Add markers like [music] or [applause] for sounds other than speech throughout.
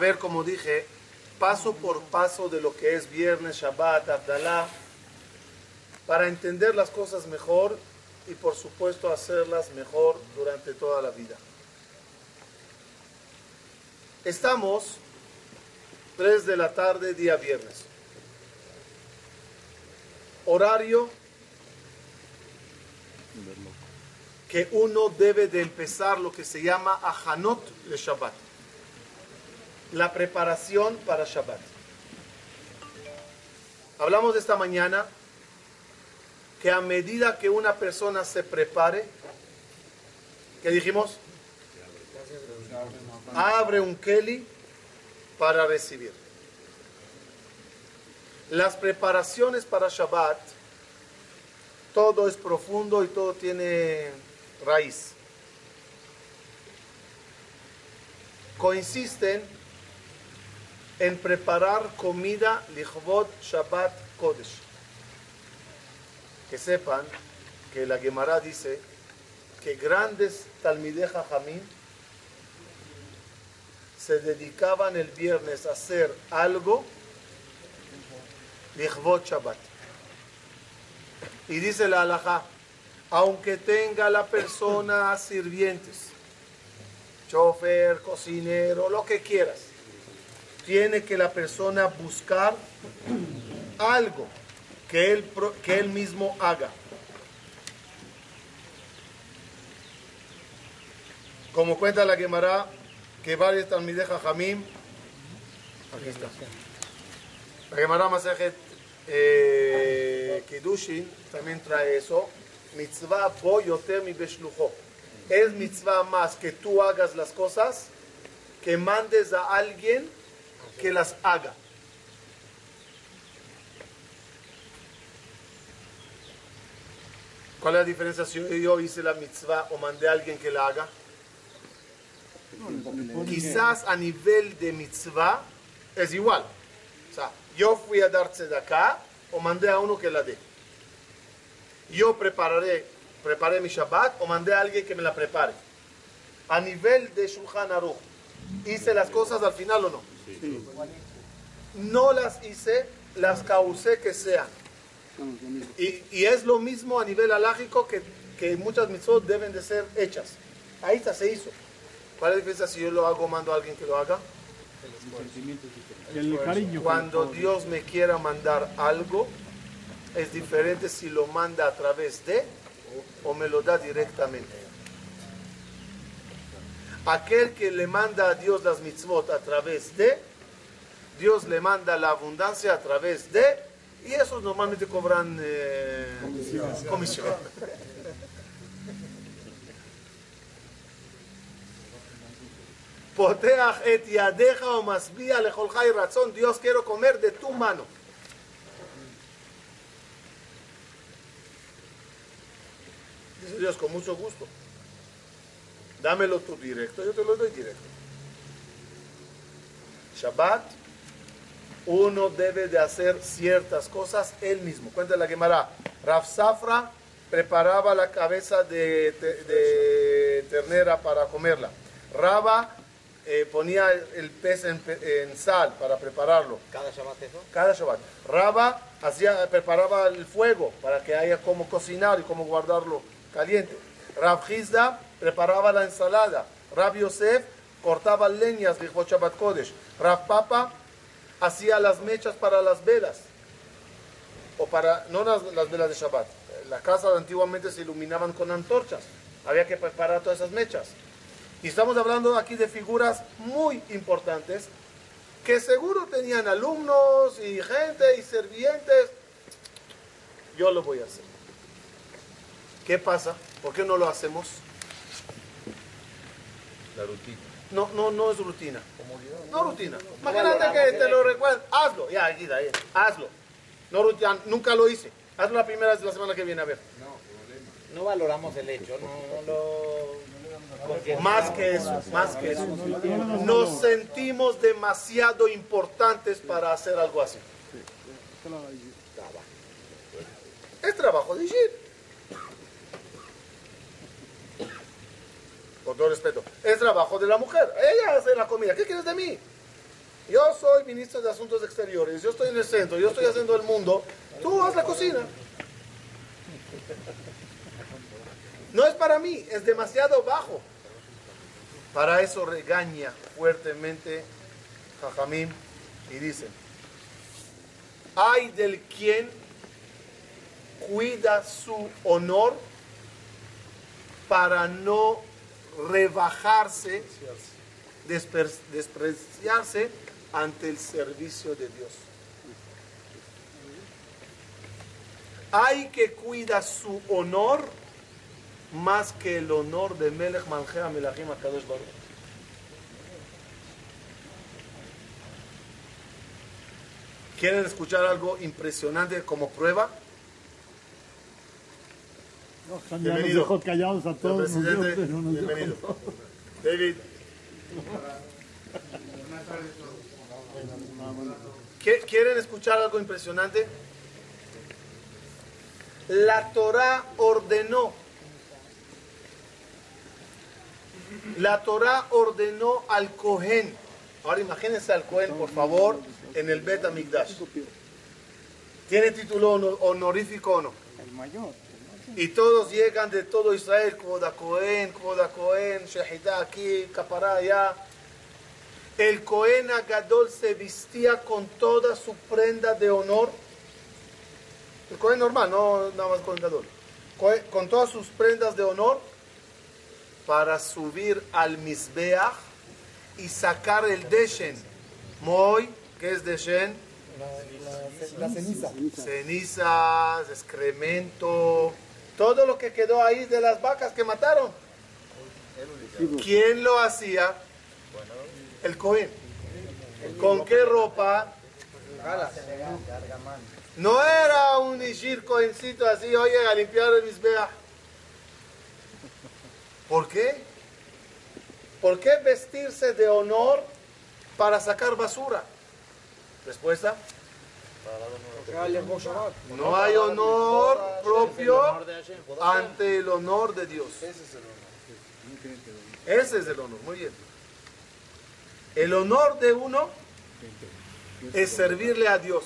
ver, como dije, paso por paso de lo que es viernes, Shabbat, Abdalá, para entender las cosas mejor y por supuesto hacerlas mejor durante toda la vida. Estamos 3 de la tarde, día viernes. Horario que uno debe de empezar lo que se llama Ahanot de Shabbat. La preparación para Shabbat. Hablamos esta mañana que a medida que una persona se prepare, ¿qué dijimos? Abre un keli para recibir. Las preparaciones para Shabbat, todo es profundo y todo tiene raíz. Coinciden en preparar comida lichvot Shabbat Kodesh. Que sepan que la Gemara dice que grandes talmideja Jamín se dedicaban el viernes a hacer algo lichvot Shabbat. Y dice la halajá, aunque tenga la persona sirvientes, chofer, cocinero, lo que quieras, tiene que la persona buscar algo que él, que él mismo haga. Como cuenta la Gemara, que varios Talmideh Jamim, aquí está. La Gemara Masejet eh, Kedushin también trae eso mitzvah bo yoter mi beshlujo. Es mitzvah más que tú hagas las cosas que mandes a alguien que las haga. ¿Cuál es la diferencia si yo hice la mitzvah o mandé a alguien que la haga? Quizás a nivel de mitzvah es igual. O sea, yo fui a dar acá o mandé a uno que la dé yo prepararé, preparé mi Shabbat o mandé a alguien que me la prepare. A nivel de Shulchan Aruch, ¿hice las cosas al final o no? No las hice, las causé que sean. Y, y, es lo mismo a nivel alágico que, que muchas mitzvot deben de ser hechas. Ahí está, se hizo. ¿Cuál es la diferencia si yo lo hago mando a alguien que lo haga? Cuando Dios me quiera mandar algo, es diferente si lo manda a través de o me lo da directamente. Aquel que le manda a Dios las mitzvot a través de, Dios le manda la abundancia a través de, y esos normalmente cobran eh, comisión. [laughs] Poteach et yadeja o masbia y razón, Dios quiero comer de tu mano. Dice Dios, con mucho gusto. Dámelo tú directo, yo te lo doy directo. Shabbat, uno debe de hacer ciertas cosas él mismo. Cuenta la Gemara. Raf Safra preparaba la cabeza de, ternera para comerla. Raba eh, ponía el pez en, sal para prepararlo. ¿Cada Shabbat eso? Cada Shabbat. Raba hacía, preparaba el fuego para que haya como cocinar y cómo guardarlo caliente. Rab Hizda preparaba la ensalada. Rab Yosef cortaba leñas, dijo Shabbat Kodesh. Rab Papa hacía las mechas para las velas. O para, no las, las velas de Shabbat. Las casas antiguamente se iluminaban con antorchas. Había que preparar todas esas mechas. Y estamos hablando aquí de figuras muy importantes que seguro tenían alumnos y gente y servientes. Yo lo voy a hacer. ¿Qué pasa? ¿Por qué no lo hacemos? La rutina. No, no, no es rutina. No rutina. Imagínate que te lo recuerdes. Hazlo. Ya, Guida, hazlo. No rutina. Nunca lo hice. Hazlo la primera vez de la semana que viene a ver. No, no valoramos el hecho. No, lo... Más que eso, más que eso. Nos sentimos demasiado importantes para hacer algo así. Es trabajo de Gir. Todo respeto, es trabajo de la mujer. Ella hace la comida. ¿Qué quieres de mí? Yo soy ministro de Asuntos Exteriores, yo estoy en el centro, yo estoy haciendo el mundo, tú haz la cocina. No es para mí, es demasiado bajo. Para eso regaña fuertemente Jajamín y dice, hay del quien cuida su honor para no rebajarse, despreciarse ante el servicio de Dios. Hay que cuidar su honor más que el honor de Melech Malchea Melachim Akadosh Baruch. ¿Quieren escuchar algo impresionante como prueba? No, ya nos dejó callados a todos. El nos dio- presidente, nos bienvenido. David. ¿Qui- ¿Quieren escuchar algo impresionante? La Torah ordenó. La Torah ordenó al Cohen. Ahora imagínense al Cohen, por favor, en el Bet Amigdash. ¿Tiene título honor- honorífico o no? El mayor. Y todos llegan de todo Israel, Koda Cohen, Koda Cohen, Shehita aquí, Capará allá. El Cohen Agadol se vestía con toda su prenda de honor. El Cohen normal, no nada más Cohen Gadol. Con todas sus prendas de honor para subir al Mizbeach y sacar el Deshen. Moy, ¿qué es Deshen? La ceniza. cenizas, excremento, todo lo que quedó ahí de las vacas que mataron. ¿Quién lo hacía? El Cohen. ¿Con qué ropa? No era un Ishir Cohencito así, oye, a limpiar el Mizbeach. ¿Por qué? ¿Por qué vestirse de honor para sacar basura? Respuesta. No hay honor propio ante el honor de Dios. Ese es el honor, muy bien. El honor de uno es servirle a Dios.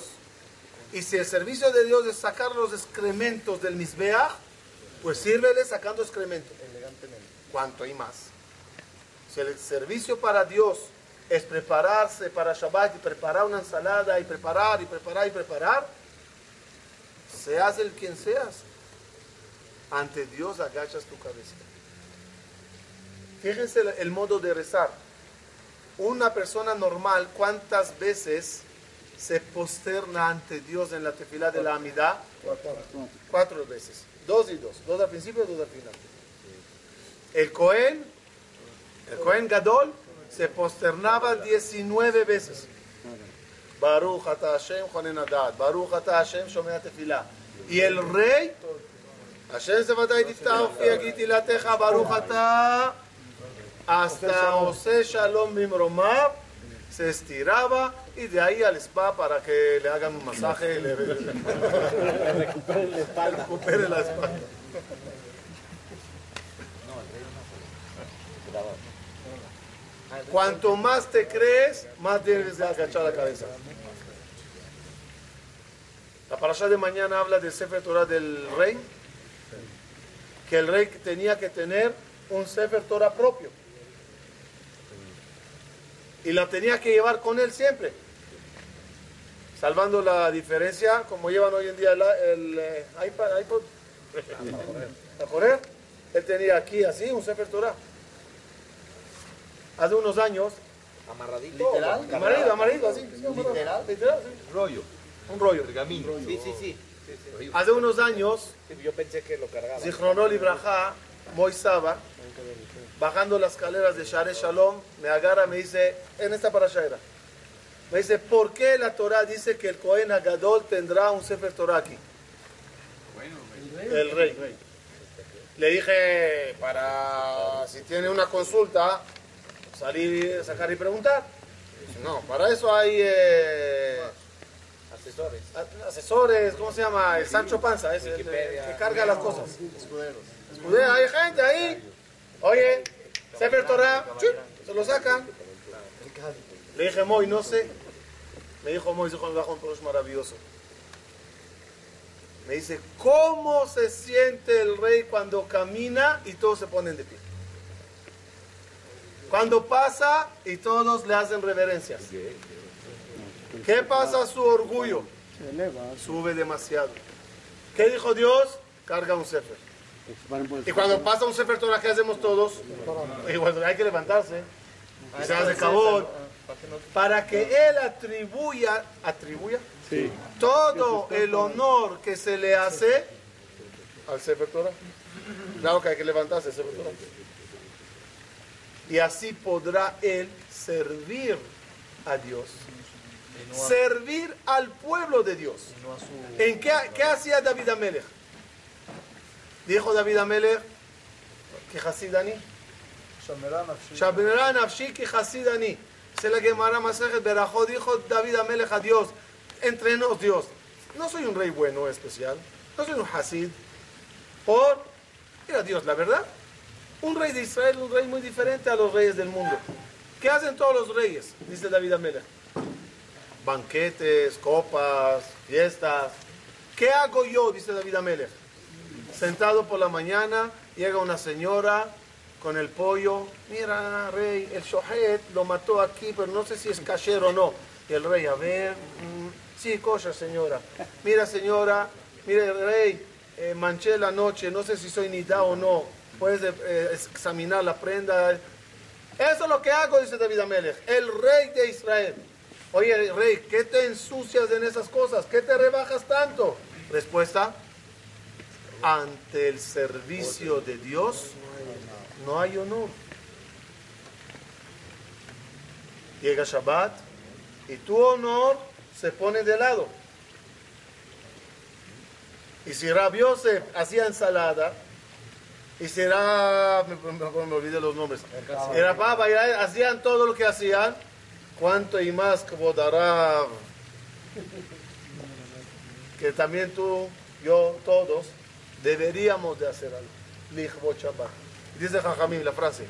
Y si el servicio de Dios es sacar los excrementos del Mizbeach, pues sírvele sacando excremento. Cuanto hay más. Si el servicio para Dios es prepararse para Shabbat y preparar una ensalada y preparar y preparar y preparar, seas el quien seas, ante Dios agachas tu cabeza. Fíjense el- el modo de rezar. Una persona normal, ¿cuántas veces se posterna ante Dios en la tefilá de la amidad? Cuatro veces. Dos y dos. Dos al principio y dos al final. El Cohen, el Cohen Gadol, se posternaba 19 veces. Baruch ata Hashem Adad, Baruch ata Hashem Shomea Tefilá. Y el rey, Hashem Zevaday Diftah Fi Agiti Lateja, Baruch ata, hasta Ose Shalom Mimromab, se estiraba y de ahí al spa para que le hagan un masaje y le, [laughs] recupere la espalda. Recupere la espalda. Cuanto más te crees, más debes de agachar la cabeza. La parasha de mañana habla del Sefer Torah del rey, que el rey tenía que tener un Sefer Torah propio. Y la tenía que llevar con él siempre. Salvando la diferencia, como llevan hoy en día el, el, eh, iPad, iPod. [laughs] ¿A correr? Él tenía aquí así un Sefer Torah. Hace unos años, Amarradito. ¿Literal? amarillo, amarillo, así. ¿Literal? Literal, sí. rollo, Un rollo. pergamino. Sí, sí, sí. Hace unos años, Sí, Yo pensé que lo cargaba. Zichronol Ibraja, Moisaba, bajando las escaleras de Share Shalom, me agarra, me dice, en esta parasha era, me dice, ¿por qué la Torah dice que el Cohen Agadol tendrá un Sefer Torah aquí? El rey. Le dije, para si tiene una consulta, salir, sacar y preguntar. No, para eso hay eh, Asesores. asesores, ¿cómo se llama? El Sancho Panza, ese, el, que carga las cosas. Escudero, hay gente ahí. Oye, Sefer Torah, se lo sacan. Le dije, Moy, no sé. Me dijo Moy, dijo, me un es maravilloso. Me dice, ¿cómo se siente el rey cuando camina y todos se ponen de pie? Cuando pasa y todos le hacen reverencias. ¿Qué pasa a su orgullo? Sube demasiado. ¿Qué dijo Dios? Carga un sefer. Y cuando pasa un sefer Torah, ¿qué hacemos todos? Igual hay que levantarse. Y se hace cabot. Para que Él atribuya, atribuya todo el honor que se le hace al sefer Torah. Claro que hay que levantarse sefer Torah. Y así podrá Él servir a Dios servir al pueblo de Dios. ¿En qué, qué hacía David Amelech? Dijo David Amelech que Hasidani. Shamirá nafshi que Hasidani. Se la quemará Berajó. Dijo David Amelech a Dios. Entrenos Dios. No soy un rey bueno especial. No soy un Hasid. Por ir a Dios, la verdad. Un rey de Israel, un rey muy diferente a los reyes del mundo. ¿Qué hacen todos los reyes? Dice David Amelech banquetes, copas, fiestas. ¿Qué hago yo? Dice David Amelech. Sentado por la mañana, llega una señora con el pollo. Mira, rey, el shohet lo mató aquí, pero no sé si es cachero o no. Y el rey, a ver, mm, sí, kosher, señora. Mira, señora, mire, rey, eh, manché la noche, no sé si soy nida o no. Puedes eh, examinar la prenda. Eso es lo que hago, dice David Amelech, el rey de Israel. Oye, rey, ¿qué te ensucias en esas cosas? ¿Qué te rebajas tanto? Respuesta, ante el servicio de Dios no hay honor. Llega Shabbat y tu honor se pone de lado. Y si Rabbi hacía ensalada, y será, me, me, me olvidé los nombres, era papa, hacían todo lo que hacían, cuánto y más como dará que también tú, yo, todos deberíamos de hacer algo. Dice Jajamim la frase,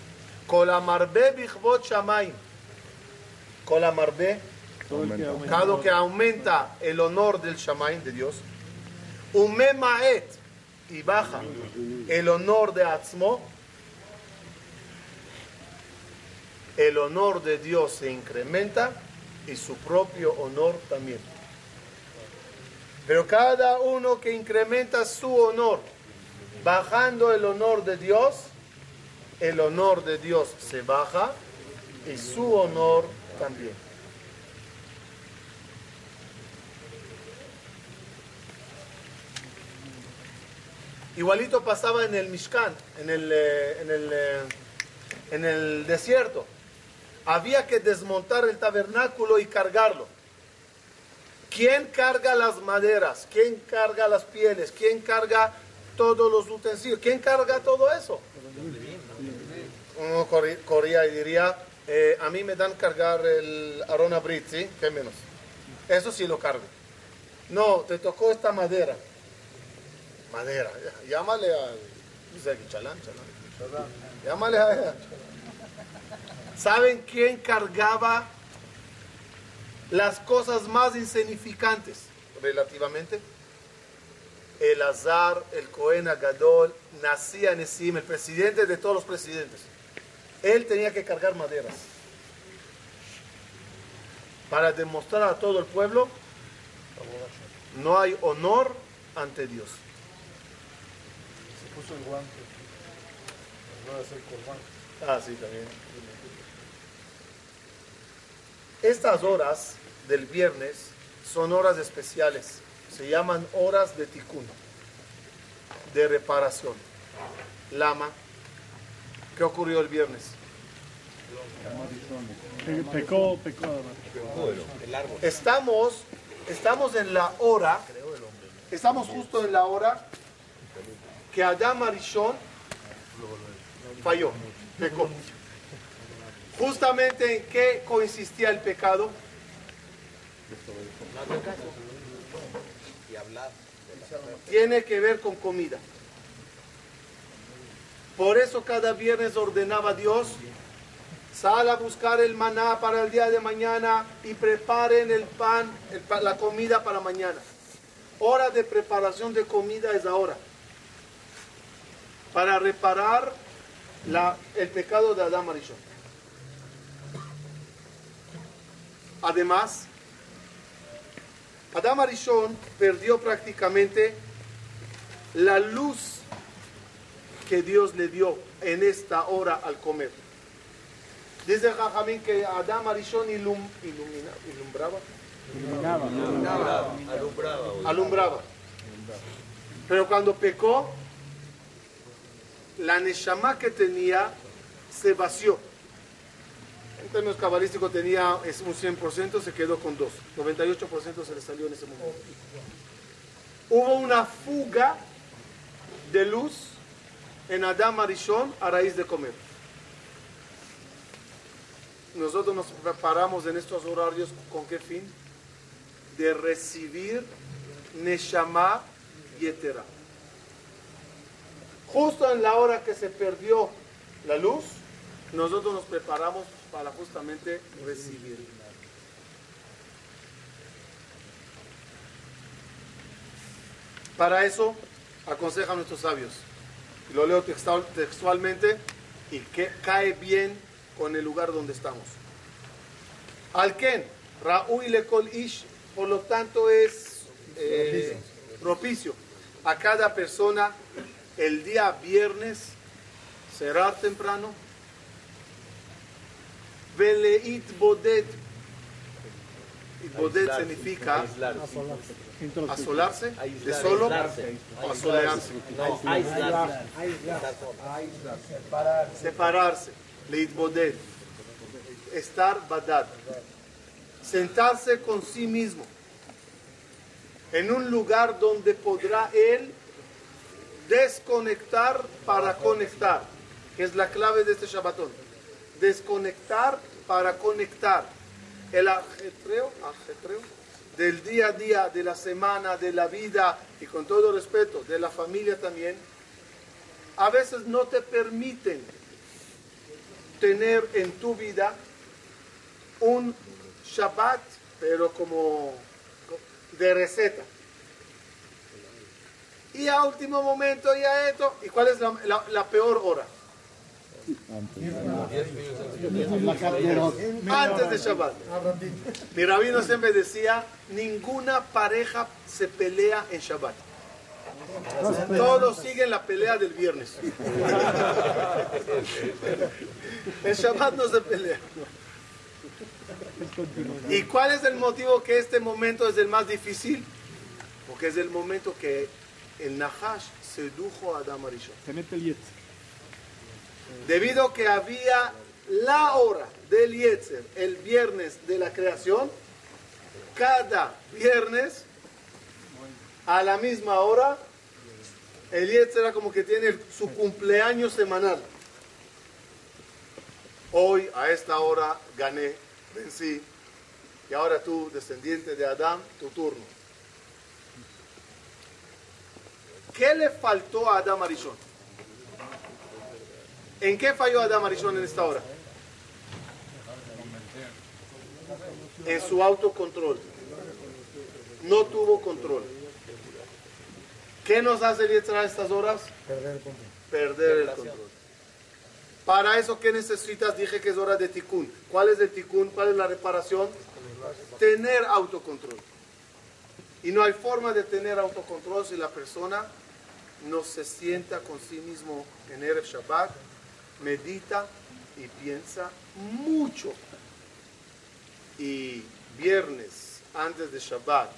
Kolamarbe bichbot shamaim. Kolamarbe, cada que aumenta el honor del shamaim de Dios. Umemaet y baja el honor de Atzmo el honor de Dios se incrementa y su propio honor también. Pero cada uno que incrementa su honor, bajando el honor de Dios, el honor de Dios se baja y su honor también. Igualito pasaba en el Mishkan, en el, eh, en el, eh, en el desierto había que desmontar el tabernáculo y cargarlo. ¿Quién carga las maderas? ¿Quién carga las pieles? ¿Quién carga todos los utensilios? ¿Quién carga todo eso? Uno corría y diría, eh, a mí me dan cargar el arona brit, ¿sí? ¿Qué menos? Eso sí lo cargo. No, te tocó esta madera. Madera. Llámale a... Llámale a... ¿Saben quién cargaba las cosas más insignificantes relativamente? El Azar, el Cohen Agadol, nacía el presidente de todos los presidentes. Él tenía que cargar maderas para demostrar a todo el pueblo no hay honor ante Dios. Puso el guante. Ah, sí, también. Estas horas del viernes son horas especiales. Se llaman horas de tikkun, de reparación. Lama, ¿qué ocurrió el viernes? Pecó, pecó. Estamos, estamos en la hora, estamos justo en la hora que Adam Arishon falló, pecó. Justamente en qué consistía el pecado. Tiene que ver con comida. Por eso cada viernes ordenaba Dios Sal a buscar el maná para el día de mañana y preparen el pan, la comida para mañana. Hora de preparación de comida es ahora. Para reparar la- el pecado de Adán Arishon. Además, Adán Arishon perdió prácticamente la luz que Dios le dio en esta hora al comer. Dice Jajamín que Adán Arishon ilum- ilumina, ilumbraba, alumbraba. Pero cuando pecó, la neshama que tenía se vació. En términos cabalísticos tenía un 100%, se quedó con 2. 98% se le salió en ese momento. Hubo una fuga de luz en Adam Arishon a raíz de comer. Nosotros nos preparamos en estos horarios con qué fin? De recibir Neshama Yetera. Justo en la hora que se perdió la luz, nosotros nos preparamos para justamente recibir. Para eso aconsejan nuestros sabios. Lo leo textual- textualmente y que cae bien con el lugar donde estamos. Alken, Raúl Lekol Ish, por lo tanto es eh, propicio a cada persona el día viernes cerrar temprano. Veleit Bodet. Bodet significa aislarse. asolarse, de solo o asolearse. No, aislarse. separarse, leitbodet, estar badad, sentarse con sí mismo. En un lugar donde podrá él desconectar para conectar, que es la clave de este Shabbatón. Desconectar para conectar. El ajetreo, ajetreo del día a día, de la semana, de la vida y con todo respeto, de la familia también, a veces no te permiten tener en tu vida un Shabbat, pero como de receta. Y a último momento ya esto, ¿y cuál es la peor hora? Antes de Shabbat. Mi rabino siempre decía, ninguna pareja se pelea en Shabbat. Todos siguen la pelea del viernes. [laughs] En Shabbat no se pelea. ¿Y cuál es el motivo que este momento es el más difícil? Porque es el momento que el Nahash sedujo a Adam Arishon. Se mete el yet. Debido a que había la hora del Yetzer, el viernes de la creación, cada viernes a la misma hora, el Yetzer era como que tiene su cumpleaños semanal. Hoy a esta hora gané, vencí, y ahora tú, descendiente de Adán, tu turno. ¿Qué le faltó a Adán Arishon? ¿En qué falló Adam Arishon en esta hora? En su autocontrol. No tuvo control. ¿Qué nos hace el Yetzirah a estas horas? Perder el control. Para eso, ¿qué necesitas? Dije que es hora de tikkun. ¿Cuál es el tikkun? ¿Cuál es la reparación? Tener autocontrol. Y no hay forma de tener autocontrol si la persona no se sienta con sí mismo en Erev Shabbat, medita y piensa mucho. Y viernes, antes de Shabbat,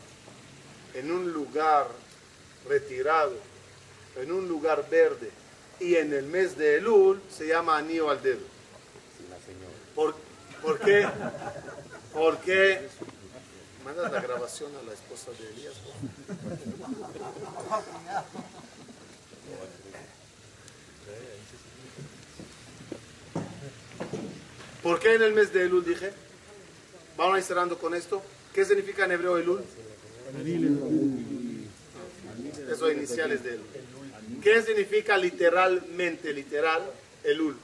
en un lugar retirado, en un lugar verde, y en el mes de Elul se llama anillo al dedo. ¿Por, ¿por qué? Porque mandas la grabación a la esposa de Elías. Por qué en el mes de Elul dije? Vamos a ir cerrando con esto. ¿Qué significa en hebreo Elul? Eso iniciales de Elul. ¿Qué significa literalmente, literal, Elul?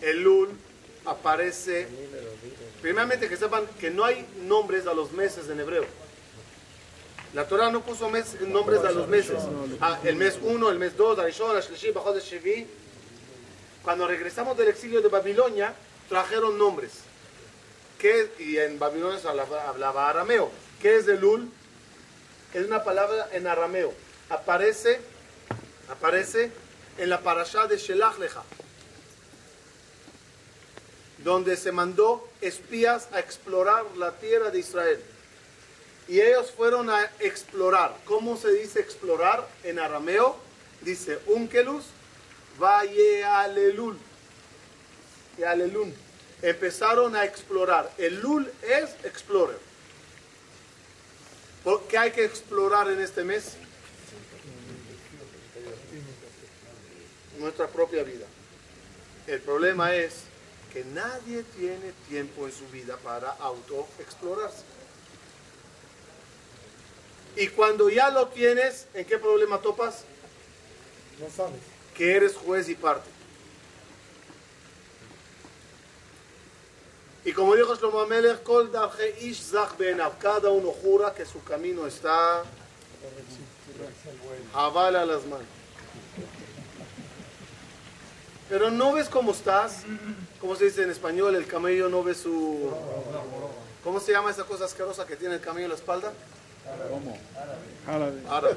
El Lul aparece, primeramente que sepan que no hay nombres a los meses en hebreo. La Torah no puso mes- nombres a los meses. Ah, el mes 1, el mes 2, Arishon, Ashlishi, Bajod, Shevi. Cuando regresamos del exilio de Babilonia, trajeron nombres. ¿Qué? Y en Babilonia se hablaba, arameo. ¿Qué es el Lul? Es una palabra en arameo. Aparece, aparece en la parashá de Shelach Lecha, donde se mandó espías a explorar la tierra de Israel. Y ellos fueron a explorar. ¿Cómo se dice explorar en arameo? Dice Unkelus, Vaye Alelul. Y Alelun. Empezaron a explorar. El Lul es explorer. ¿Por ¿Qué hay que explorar en este mes? Nuestra propia vida. El problema es que nadie tiene tiempo en su vida para autoexplorarse. Y cuando ya lo tienes, ¿en qué problema topas? No sabes. Que eres juez y parte. Y como dijo Shlomo Amelech, cada uno jura que su camino está avala las manos. Pero no ves cómo estás, ¿cómo se dice en español? El camello no ve su... ¿Cómo se llama esa cosa asquerosa que tiene el camello en la espalda? Árabe. Árabe.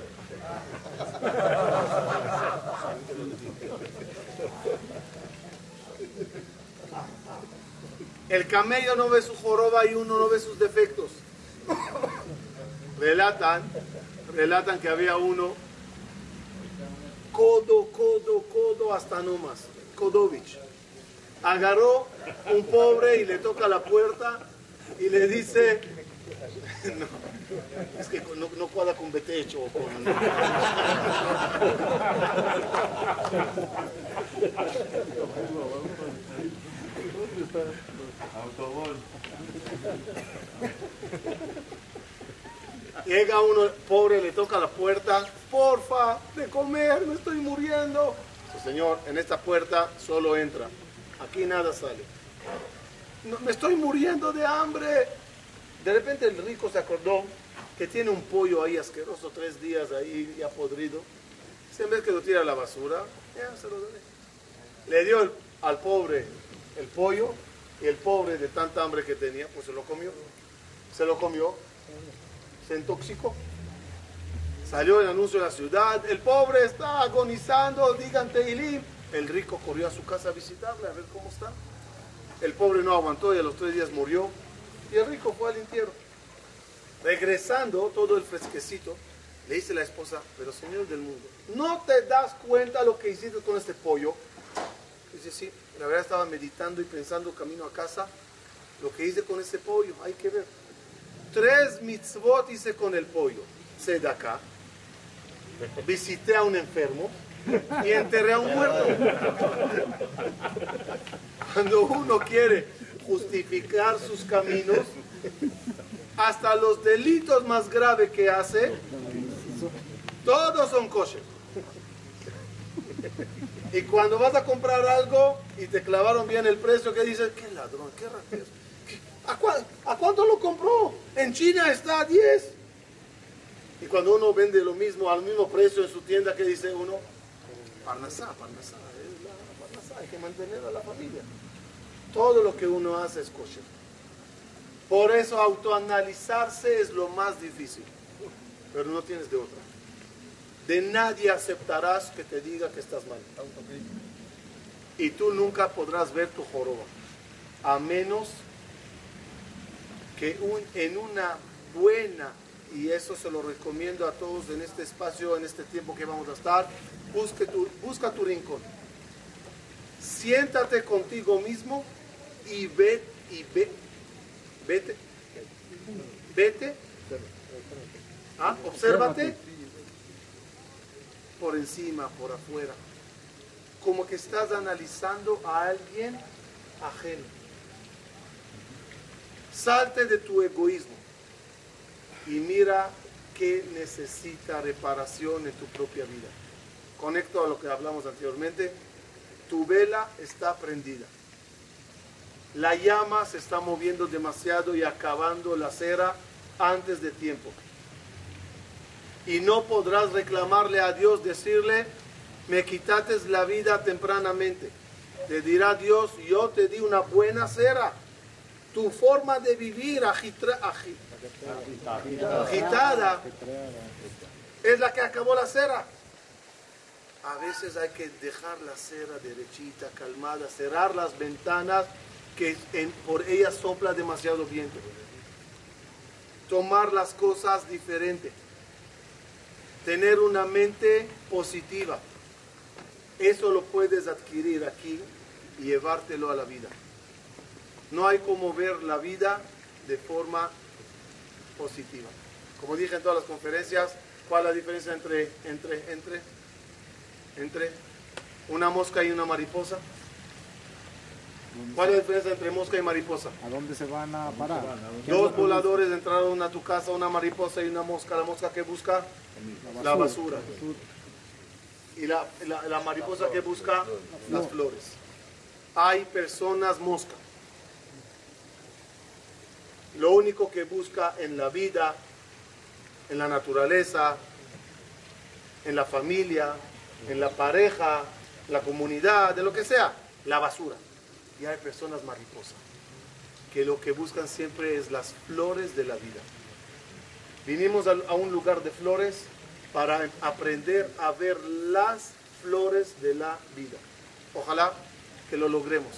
El camello no ve su joroba y uno no ve sus defectos. Relatan, relatan que había uno codo, codo, codo hasta no más. Kodovich. Agarró un pobre y le toca la puerta y le dice, no, [laughs] es que no, no cuadra con Betecho o con... Llega uno pobre, le toca la puerta, porfa, de comer, me estoy muriendo. Señor, en esta puerta solo entra, aquí nada sale. "No, me estoy muriendo de hambre. De repente el rico se acordó que tiene un pollo ahí asqueroso, tres días ahí ya podrido. Dice, en vez que lo tira a la basura, ya se lo daré. Le dio al pobre el pollo y el pobre de tanta hambre que tenía, pues se lo comió. Se lo comió, se intoxicó. Salió el anuncio de la ciudad, el pobre está agonizando, digan Tehilim. El rico corrió a su casa a visitarle, a ver cómo está. El pobre no aguantó y a los tres días murió. Y el rico fue al entierro. Regresando, todo el fresquecito, le dice la esposa, pero señor del mundo, ¿no te das cuenta lo que hiciste con este pollo? Dice, sí, la verdad estaba meditando y pensando camino a casa, lo que hice con este pollo, hay que ver. Tres mitzvot hice con el pollo. acá visité a un enfermo y enterré a un muerto. [laughs] Cuando uno quiere justificar sus caminos, hasta los delitos más graves que hace, todos son kosher. Y cuando vas a comprar algo y te clavaron bien el precio, ¿qué dices? ¿Qué ladrón? ¿Qué ratero? ¿Qué- ¿A, cuán- ¿A cuánto lo compró? En China está a 10. Y cuando uno vende lo mismo al mismo precio en su tienda, ¿qué dice uno? Parnasá, Parnasá, Parnasá, hay que mantener a la familia. Todo lo que uno hace es kosher. Por eso autoanalizarse es lo más difícil, pero no tienes de otra. De nadie aceptarás que te diga que estás mal. Y tú nunca podrás ver tu joroba, a menos que en una buena, y eso se lo recomiendo a todos en este espacio, en este tiempo que vamos a estar, busque tu- busca tu rincón. Siéntate contigo mismo y ve, y ve, vete, vete, ah, obsérvate por encima, por afuera, como que estás analizando a alguien ajeno. Salte de tu egoísmo y mira qué necesita reparación en tu propia vida. Conecto a lo que hablamos anteriormente. tu vela está prendida. La llama se está moviendo demasiado y acabando la cera antes de tiempo. Y no podrás reclamarle a Dios, decirle, me quitates la vida tempranamente. Te dirá Dios, yo te di una buena cera. Tu forma de vivir agitada es la que acabó la cera. A veces hay que dejar la cera derechita, calmada, cerrar las ventanas que por ellas sopla demasiado viento. Tomar las cosas diferente. Tener una mente positiva. Eso lo puedes adquirir aquí y llevártelo a la vida. No hay como ver la vida de forma positiva. Como dije en todas las conferencias, ¿cuál es la diferencia entre, entre, entre, entre una mosca y una mariposa? ¿Cuál es la diferencia entre mosca y mariposa? ¿A dónde se van a parar? Dos voladores entraron a tu casa, una mariposa y una mosca. La mosca que busca la basura. Y la, la- la mariposa que busca las flores. Hay personas mosca. Lo único que busca en la vida, en la naturaleza, en la familia, en la pareja, la comunidad, de lo que sea, la basura. Y hay personas mariposas que lo que buscan siempre es las flores de la vida. Vinimos a un lugar de flores para aprender a ver las flores de la vida. Ojalá que lo logremos.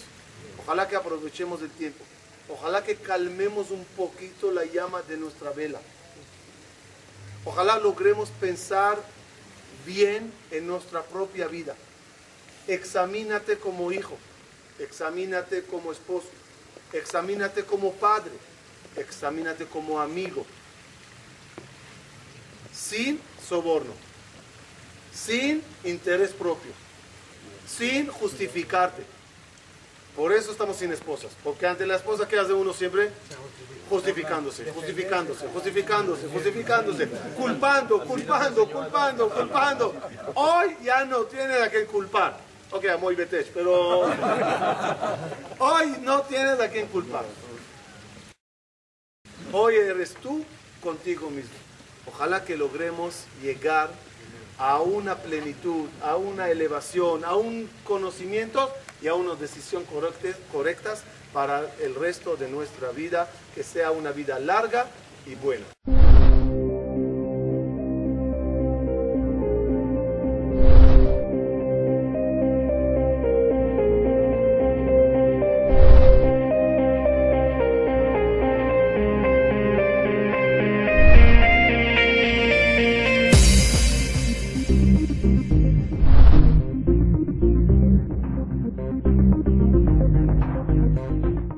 Ojalá que aprovechemos el tiempo. Ojalá que calmemos un poquito la llama de nuestra vela. Ojalá logremos pensar bien en nuestra propia vida. Examínate como hijo, examínate como esposo, examínate como padre, examínate como amigo, sin soborno, sin interés propio, sin justificarte. Por eso estamos sin esposas, porque ante la esposa, ¿qué hace uno siempre? Justificándose, justificándose, justificándose, justificándose, culpando, culpando, culpando, culpando. Hoy ya no tiene a quien culpar. Ok, muy betech, pero hoy no tienes a quien culpar. Hoy eres tú contigo mismo. Ojalá que logremos llegar a una plenitud, a una elevación, a un conocimiento y a unas decisiones correctas, correctas para el resto de nuestra vida, que sea una vida larga y buena.